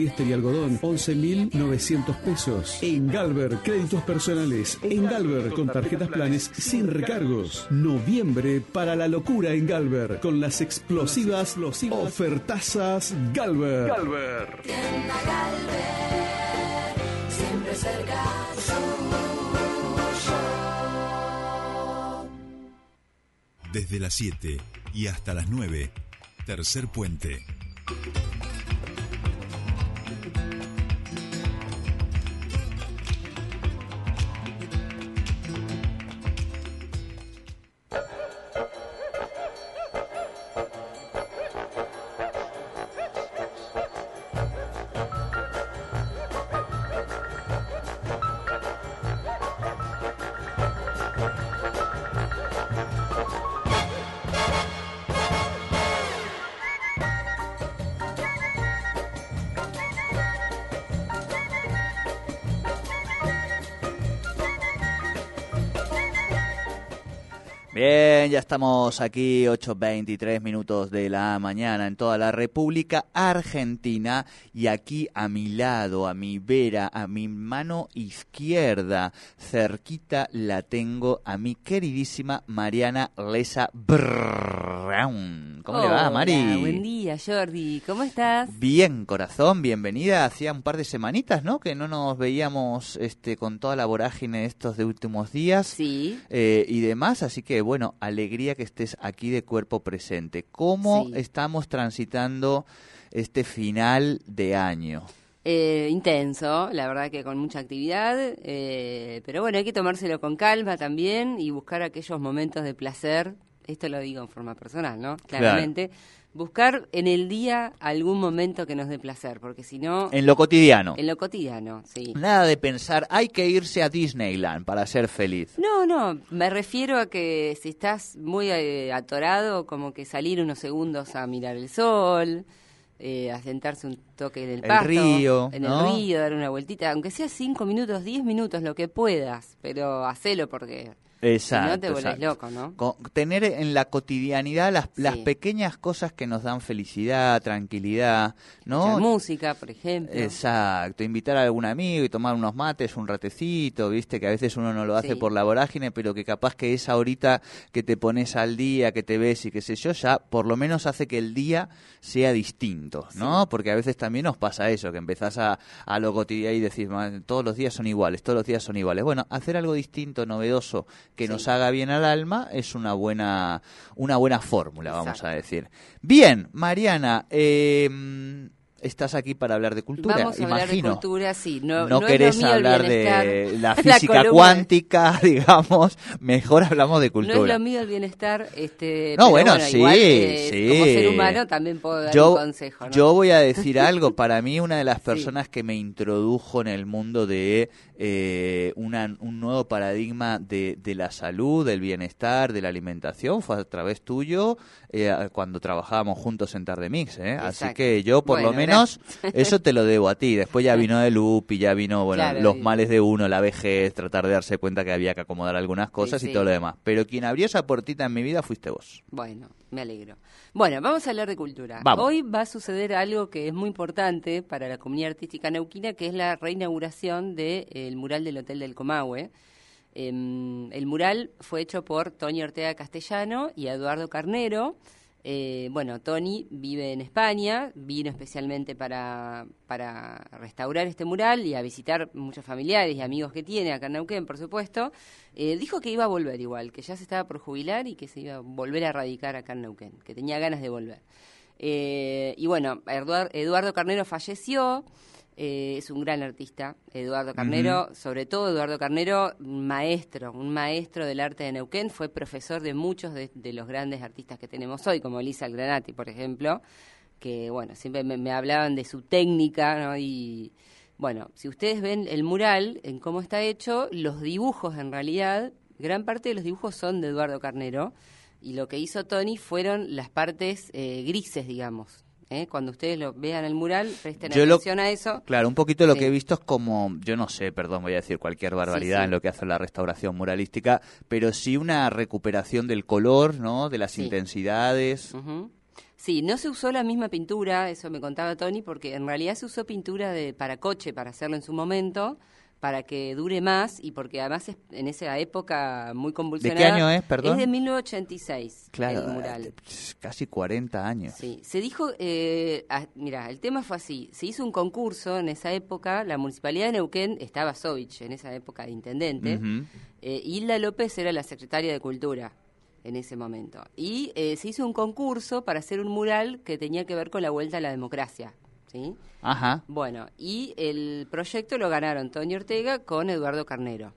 Este y algodón, 11.900 pesos. En Galver, créditos personales. En Galver, con tarjetas planes sin recargos. Noviembre para la locura en Galver, con las explosivas ofertazas Galver. Galver. siempre cerca Desde las 7 y hasta las 9, tercer puente. Bien, ya estamos aquí, 8.23 minutos de la mañana en toda la República Argentina y aquí a mi lado, a mi vera, a mi mano izquierda, cerquita la tengo a mi queridísima Mariana Lesa Brown. ¿Cómo le va, Mari? Buen día, Jordi. ¿Cómo estás? Bien, corazón, bienvenida. Hacía un par de semanitas, ¿no? Que no nos veíamos este, con toda la vorágine estos de últimos días. Sí. Eh, y demás, así que bueno, alegría que estés aquí de cuerpo presente. ¿Cómo estamos transitando este final de año? Eh, intenso, la verdad que con mucha actividad, eh, pero bueno, hay que tomárselo con calma también y buscar aquellos momentos de placer, esto lo digo en forma personal, ¿no? Claramente buscar en el día algún momento que nos dé placer, porque si no... En lo cotidiano. En lo cotidiano, sí. Nada de pensar, hay que irse a Disneyland para ser feliz. No, no, me refiero a que si estás muy eh, atorado, como que salir unos segundos a mirar el sol, eh, a sentarse un toque en el, el río, en el río, dar una vueltita, aunque sea cinco minutos, diez minutos, lo que puedas, pero hacelo porque Exacto. no te loco, ¿no? tener en la cotidianidad las, las pequeñas cosas que nos dan felicidad, tranquilidad, ¿no? música, por ejemplo. Exacto. Invitar a algún amigo y tomar unos mates, un ratecito, viste, que a veces uno no lo hace por la vorágine, pero que capaz que esa horita que te pones al día, que te ves y qué sé yo, ya por lo menos hace que el día sea distinto, ¿no? Porque a veces también nos pasa eso, que empezás a, a lo cotidiano y decís, todos los días son iguales, todos los días son iguales. Bueno, hacer algo distinto, novedoso, que nos haga bien al alma es una buena, una buena fórmula, vamos a decir. Bien, Mariana, eh, estás aquí para hablar de cultura, Vamos a imagino. hablar de cultura, sí. No, no, querés hablar de la física cuántica, digamos. Mejor hablamos de cultura. No es lo mío el bienestar. Este, no, bueno, sí, sí. Como ser humano también puedo dar un consejo. ¿no? Yo voy a decir algo. Para mí, una de las personas que me introdujo en el mundo de eh, una, un nuevo paradigma de, de, la salud, del bienestar, de la alimentación fue a través tuyo eh, cuando trabajábamos juntos en Tardemix. ¿eh? Así que yo, por lo menos, eso te lo debo a ti. Después ya vino de Loop y ya vino bueno, los males de uno, la vejez, tratar de darse cuenta que había que acomodar algunas cosas y todo lo demás. Pero quien abrió esa puertita en mi vida fuiste vos. Bueno, me alegro. Bueno, vamos a hablar de cultura. Hoy va a suceder algo que es muy importante para la comunidad artística neuquina, que es la reinauguración del de, mural del Hotel del Comahue. Eh, el mural fue hecho por Tony Ortega Castellano y Eduardo Carnero. Eh, bueno, Tony vive en España, vino especialmente para, para restaurar este mural y a visitar muchos familiares y amigos que tiene acá en Neuquén, por supuesto. Eh, dijo que iba a volver igual, que ya se estaba por jubilar y que se iba a volver a radicar acá en Neuquén, que tenía ganas de volver. Eh, y bueno, Eduardo Carnero falleció. Eh, es un gran artista, Eduardo Carnero, sobre todo Eduardo Carnero, maestro, un maestro del arte de Neuquén, fue profesor de muchos de, los grandes artistas que tenemos hoy, como Lisa Granati, por ejemplo, que bueno, siempre me, hablaban de su técnica, ¿no? Y bueno, si ustedes ven el mural, en cómo está hecho, los dibujos en realidad, gran parte de los dibujos son de Eduardo Carnero, y lo que hizo Tony fueron las partes eh, grises, digamos, ¿eh? Cuando ustedes lo vean el mural, presten atención a eso. Claro, un poquito lo que he visto es como, yo no sé, perdón, voy a decir cualquier barbaridad en lo que hace la restauración muralística, pero sí una recuperación del color, ¿no? De las intensidades. Sí, no se usó la misma pintura, eso me contaba Tony, porque en realidad se usó pintura de para coche para hacerlo en su momento, para que dure más y porque además es en esa época muy convulsionada. ¿De qué año es, perdón? Es de 1986, claro, el mural. Eh, casi 40 años. Sí, se dijo, eh, mira, el tema fue así, se hizo un concurso en esa época, la Municipalidad de Neuquén, estaba Sovich en esa época de intendente, eh, Hilda López era la secretaria de Cultura en ese momento. Y eh, se hizo un concurso para hacer un mural que tenía que ver con la vuelta a la democracia. ¿Sí? Ajá. Bueno, y el proyecto lo ganaron Tony Ortega con Eduardo Carnero.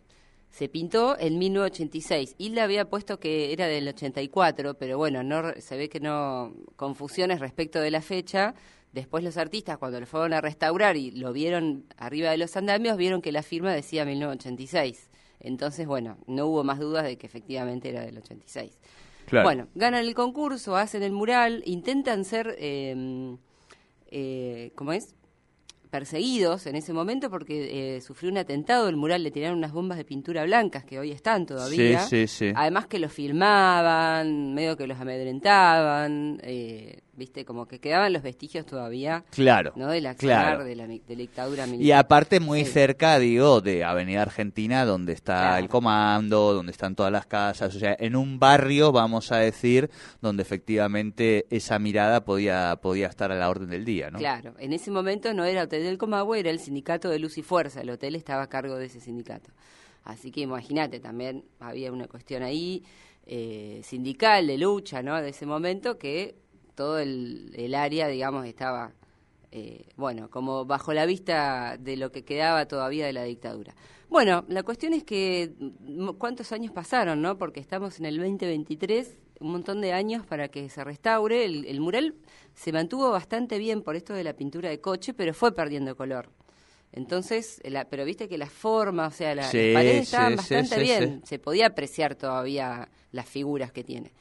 Se pintó en 1986. Hilda había puesto que era del 84, pero bueno, no se ve que no confusiones respecto de la fecha. Después los artistas, cuando lo fueron a restaurar y lo vieron arriba de los andamios, vieron que la firma decía 1986. Entonces, bueno, no hubo más dudas de que efectivamente era del 86. Bueno, ganan el concurso, hacen el mural, intentan ser, eh, eh, ¿cómo es? Perseguidos en ese momento porque eh, sufrió un atentado, el mural le tiraron unas bombas de pintura blancas que hoy están todavía. Sí, sí, sí. Además que los filmaban, medio que los amedrentaban, eh, viste, como que quedaban los vestigios todavía. Claro. ¿no? De la, de, la, dictadura militar. Y aparte muy cerca, digo, de Avenida Argentina, donde está el comando, donde están todas las casas, o sea, en un barrio, vamos a decir, donde efectivamente esa mirada podía, podía estar a la orden del día, ¿no? Claro, en ese momento no era Del Comahue, era el sindicato de Luz y Fuerza, el hotel estaba a cargo de ese sindicato. Así que imagínate, también había una cuestión ahí eh, sindical, de lucha, ¿no? De ese momento que todo el, área, digamos, estaba, eh, bueno, como bajo la vista de lo que quedaba todavía de la dictadura. Bueno, la cuestión es que mm, cuántos años pasaron, ¿no? Porque estamos en el 2023, un montón de años para que se restaure. El, mural se mantuvo bastante bien por esto de la pintura de coche, pero fue perdiendo color. Entonces, pero viste que las formas, o sea, las paredes estaban bastante bien. Se podía apreciar todavía las figuras que tiene.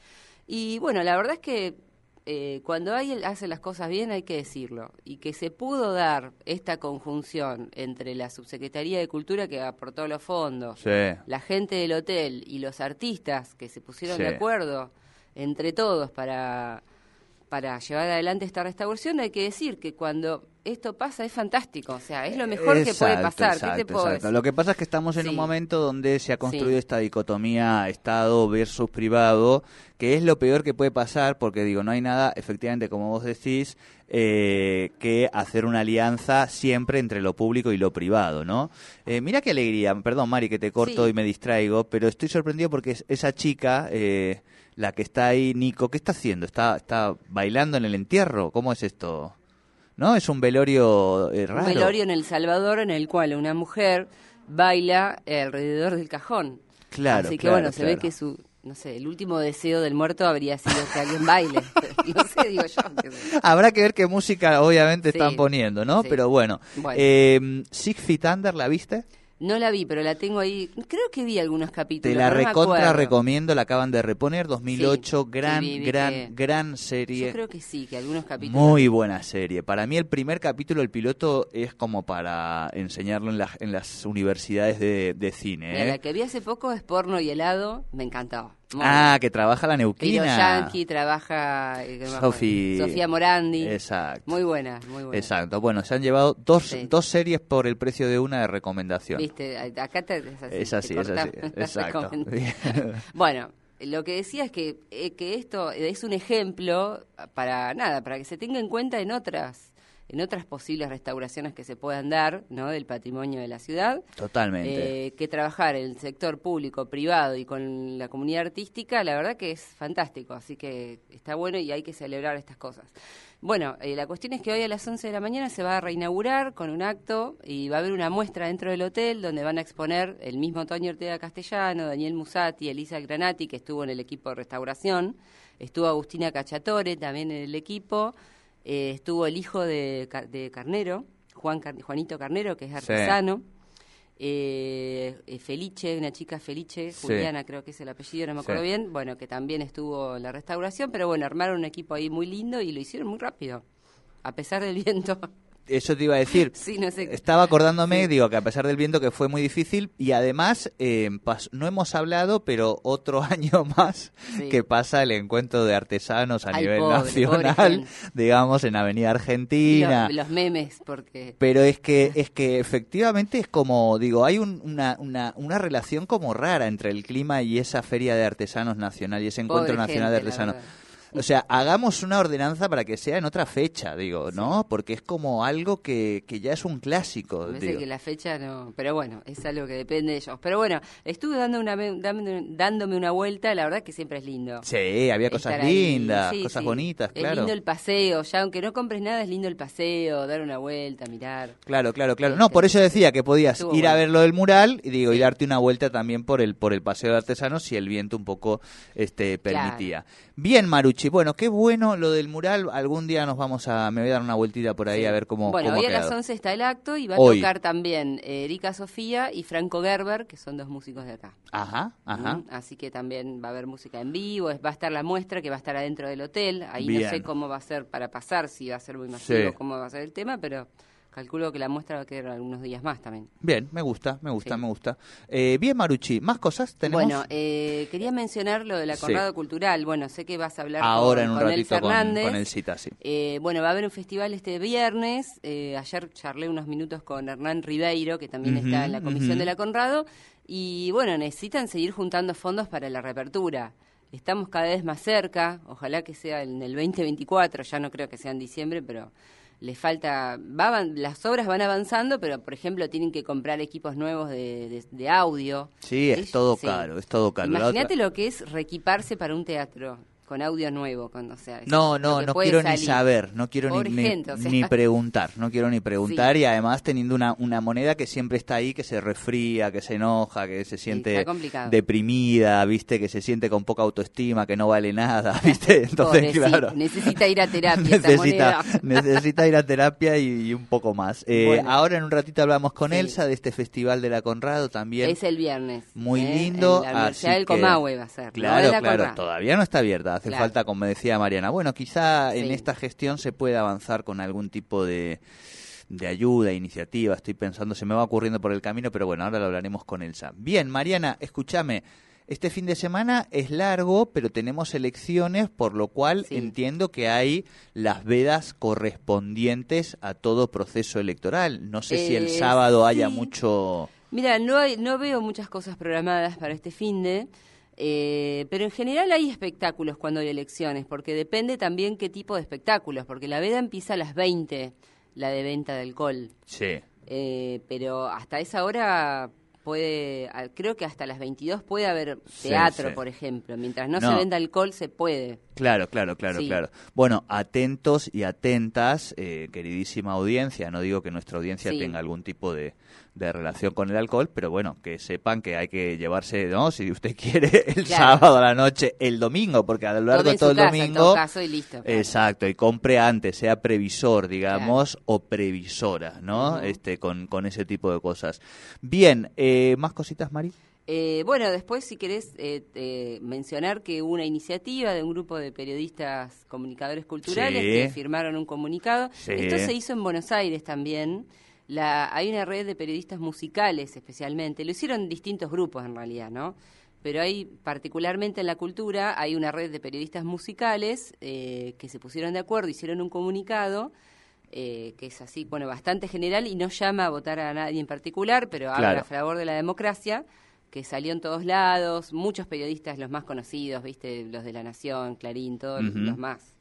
Y bueno, la verdad es que eh, cuando alguien hace las cosas bien hay que decirlo. Y que se pudo dar esta conjunción entre la Subsecretaría de Cultura que aportó los fondos, la gente del hotel y los artistas que se pusieron de acuerdo entre todos para, para llevar adelante esta restauración, hay que decir que cuando esto pasa es fantástico, o sea, es lo mejor que puede pasar. Lo que pasa es que estamos en un momento donde se ha construido esta dicotomía Estado versus privado, que es lo peor que puede pasar, porque digo, no hay nada, efectivamente, como vos decís, eh, que hacer una alianza siempre entre lo público y lo privado, ¿no? Eh, mira qué alegría, perdón Mari que te corto y me distraigo, pero estoy sorprendido porque esa chica, eh, la que está ahí, Nico, ¿qué está haciendo? ¿Está, ¿Está bailando en el entierro? ¿Cómo es esto? ¿No? Es un velorio eh, raro. Un velorio en El Salvador en el cual una mujer baila alrededor del cajón. Claro. Así que bueno, se ve que su, no sé, el último deseo del muerto habría sido que alguien baile. no sé, digo yo. Habrá que ver qué música obviamente están poniendo, ¿no? Pero bueno. Eh, Six Feet Under, ¿la viste? No la vi, pero la tengo ahí. Creo que vi algunos capítulos. Te la recontra recomiendo, la acaban de reponer, 2008, gran, gran, gran serie. Yo creo que sí, que algunos capítulos. Muy buena serie. Para mí el primer capítulo, el piloto, es como para enseñarlo en, en las universidades de, cine. La ¿eh? que vi hace poco es Porno y Helado, me encantaba ah, que trabaja la Neuquina. Piro Yankee, trabaja eh, Sofía Morandi. Exacto. Muy buena, muy buena. Exacto. Bueno, se han llevado dos, dos series por el precio de una de recomendación. Viste, acá te, es así. Es así, Exacto. bueno, lo que decía es que, eh, que esto es un ejemplo para nada, para que se tenga en cuenta en otras en otras posibles restauraciones que se puedan dar ¿no? del patrimonio de la ciudad. Totalmente. Eh, que trabajar en el sector público, privado y con la comunidad artística, la verdad que es fantástico, así que está bueno y hay que celebrar estas cosas. Bueno, eh, la cuestión es que hoy a las 11 de la mañana se va a reinaugurar con un acto y va a haber una muestra dentro del hotel donde van a exponer el mismo Toño Ortega Castellano, Daniel Musati, Elisa Granati, que estuvo en el equipo de restauración, estuvo Agustina Cachatore también en el equipo, eh, estuvo el hijo de, Carnero, Juan Juanito Carnero, que es artesano. Eh, eh, Felice, una chica Felice, Juliana creo que es el apellido, no me acuerdo bien, bueno, que también estuvo en la restauración, pero bueno, armaron un equipo ahí muy lindo y lo hicieron muy rápido, a pesar del viento. Eso te iba a decir. Sí, no sé. Estaba acordándome, digo, que a pesar del viento que fue muy difícil y además eh, no hemos hablado, pero otro año más que pasa el encuentro de artesanos a nivel nacional, digamos, en Avenida Argentina. Los, memes, porque... Pero es que, es que efectivamente es como, digo, hay una, una, una, relación como rara entre el clima y esa feria de artesanos nacional y ese encuentro nacional de artesanos. O sea, hagamos una ordenanza para que sea en otra fecha, digo, ¿no? Porque es como algo que, que ya es un clásico. Parece que la fecha no, pero bueno, es algo que depende de ellos. Pero bueno, estuve dando una, dándome una vuelta, la verdad que siempre es lindo. Sí, había cosas lindas, cosas bonitas, claro. Es lindo el paseo, ya aunque no compres nada, es lindo el paseo, dar una vuelta, mirar. Claro, claro, claro. No, por eso decía que podías ir a ver lo del mural y digo, y darte una vuelta también por el por el paseo de artesanos si el viento un poco este permitía. Bien, Maruchi. Bueno, qué bueno lo del mural. Algún día nos vamos a. Me voy a dar una vueltita por ahí a ver cómo. Bueno, hoy a las 11 está el acto y va a tocar también Erika Sofía y Franco Gerber, que son dos músicos de acá. Ajá, ajá. Así que también va a haber música en vivo. Va a estar la muestra que va a estar adentro del hotel. Ahí no sé cómo va a ser para pasar, si va a ser muy masivo, cómo va a ser el tema, pero. Calculo que la muestra va a quedar algunos días más también. Bien, me gusta, me gusta, me gusta. Eh, bien, Maruchi, ¿más cosas tenemos? Bueno, eh, quería mencionar lo de la Conrado Cultural. Bueno, sé que vas a hablar Ahora con, en un ratito Fernández. Con, el cita, sí. Eh, bueno, va a haber un festival este viernes. ayer charlé unos minutos con Hernán Ribeiro, que también está en la comisión de la Conrado. Y bueno, necesitan seguir juntando fondos para la reapertura estamos cada vez más cerca, ojalá que sea en el 2024, ya no creo que sea en diciembre, pero le falta, las obras van avanzando, pero por ejemplo tienen que comprar equipos nuevos de, de, audio. Sí, es, todo caro, es todo caro. Imagínate lo que es reequiparse para un teatro con audio nuevo, con, o sea, no, no, no quiero ni saber, no quiero ni, ni, preguntar, no quiero ni preguntar y además teniendo una, una moneda que siempre está ahí, que se resfría, que se enoja, que se siente deprimida, viste, que se siente con poca autoestima, que no vale nada, viste, entonces claro, necesita ir a terapia, necesita, necesita ir a terapia y, un poco más. Eh, ahora en un ratito hablamos con Elsa de este festival de la Conrado también. Es el viernes. Muy ¿eh? lindo. En la Universidad del Comahue va a ser. Claro, claro, todavía no está abierta hace falta, como decía Mariana. Bueno, quizá en esta gestión se pueda avanzar con algún tipo de, de ayuda, iniciativa. Estoy pensando, se me va ocurriendo por el camino, pero bueno, ahora lo hablaremos con Elsa. Bien, Mariana, escúchame. Este fin de semana es largo, pero tenemos elecciones, por lo cual entiendo que hay las vedas correspondientes a todo proceso electoral. No sé si el eh, sábado haya mucho... Mira, no, hay, no veo muchas cosas programadas para este fin de... Eh, pero en general hay espectáculos cuando hay elecciones, porque depende también qué tipo de espectáculos, porque la veda empieza a las 20, la de venta de alcohol. Sí. Eh, pero hasta esa hora puede, creo que hasta las 22 puede haber teatro, por ejemplo. Mientras no, se venda alcohol, se puede. Claro, claro, claro, claro. Bueno, atentos y atentas, eh, queridísima audiencia. No digo que nuestra audiencia tenga algún tipo de, de relación con el alcohol, pero bueno, que sepan que hay que llevarse, ¿no? Si usted quiere, el sábado a la noche, el domingo, porque a lo largo de todo el domingo. caso y listo, Exacto, y compre antes, sea previsor, digamos, o previsora, ¿no? Este, con, con ese tipo de cosas. Bien, eh, ¿más cositas, Mari? Eh, bueno, después, si querés eh, mencionar que hubo una iniciativa de un grupo de periodistas comunicadores culturales que firmaron un comunicado. Esto se hizo en Buenos Aires también. Hay una red de periodistas musicales especialmente, lo hicieron distintos grupos en realidad, ¿no? Pero hay, particularmente en la cultura, hay una red de periodistas musicales eh, que se pusieron de acuerdo, hicieron un comunicado eh, que es así, bueno, bastante general y no llama a votar a nadie en particular, pero habla a favor de la democracia, que salió en todos lados, muchos periodistas, los más conocidos, viste, los de La Nación, Clarín, todos los más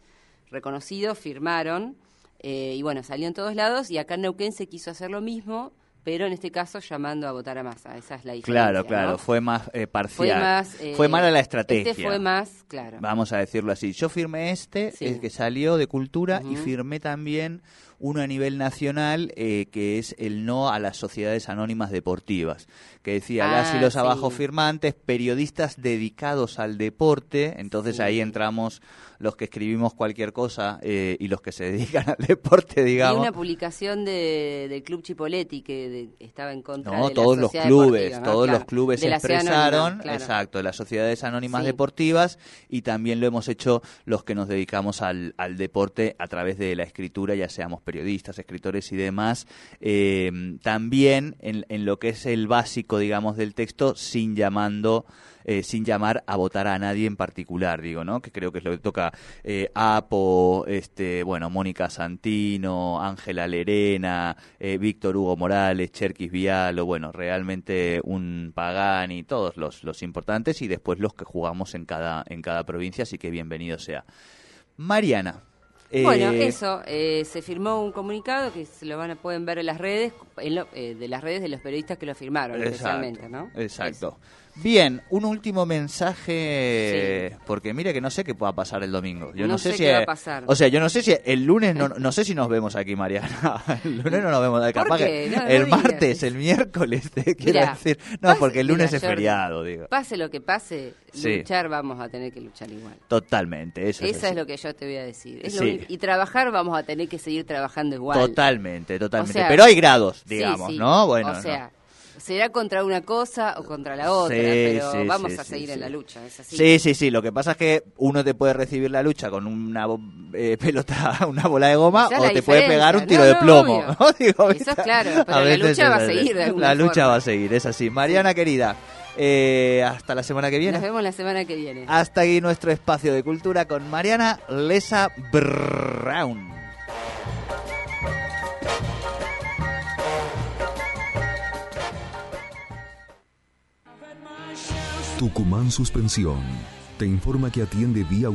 reconocidos, firmaron eh, y bueno, salió en todos lados y acá en Neuquén se quiso hacer lo mismo, pero en este caso llamando a votar a Massa. Esa es la diferencia. Claro, claro, fue más eh, parcial. Fue, eh, mala la estrategia. Este fue más, claro. Vamos a decirlo así. Yo firmé este, el que salió de Cultura, y firmé también uno a nivel nacional eh, que es el no a las sociedades anónimas deportivas, que decía las y ah, los abajo firmantes, periodistas dedicados al deporte, entonces ahí entramos los que escribimos cualquier cosa eh, y los que se dedican al deporte, digamos. Y una publicación de, del Club Chipoletti que estaba en contra no, de todos los clubes, todos los clubes expresaron, exacto, las sociedades anónimas deportivas y también lo hemos hecho los que nos dedicamos al, al deporte a través de la escritura, ya seamos periodistas, escritores y demás, eh, también en, lo que es el básico, digamos, del texto, sin llamando eh, sin llamar a votar a nadie en particular, digo, ¿no? Que creo que es lo que toca eh, Apo, este, bueno, Mónica Santino, Ángela Lerena, Víctor Hugo Morales, Cherkis Vialo, bueno, realmente un Pagani, todos los, los importantes y después los que jugamos en cada, en cada provincia, así que bienvenido sea. Mariana, bueno, eso, se firmó un comunicado que se lo van a, pueden ver en las redes, de las redes de los periodistas que lo firmaron, especialmente, ¿no? Exacto. Bien, un último mensaje, porque mire que no sé qué pueda pasar el domingo. Yo no, sé, si qué va a pasar. O sea, yo no sé si el lunes, no, no sé si nos vemos aquí, Mariana. El lunes no nos vemos, capaz que el martes, el miércoles, te quiero decir. No, porque el lunes es feriado, digo. Pase lo que pase, luchar vamos a tener que luchar igual. Totalmente, eso Esa es, lo que yo te voy a decir. y trabajar vamos a tener que seguir trabajando igual. Totalmente, totalmente. Pero hay grados, digamos, ¿no? Bueno, o sea, será contra una cosa o contra la otra, pero vamos a seguir en la lucha, es así. Sí, sí, sí, lo que pasa es que uno te puede recibir la lucha con una eh, pelota, una bola de goma, o te puede pegar un tiro de plomo. Eso es claro, pero la lucha va a seguir de La lucha va a seguir, es así. Mariana querida, eh, hasta la semana que viene. Nos vemos la semana que viene. Hasta aquí nuestro espacio de cultura con Mariana Lesa Brown. Tucumán Suspensión te informa que atiende vía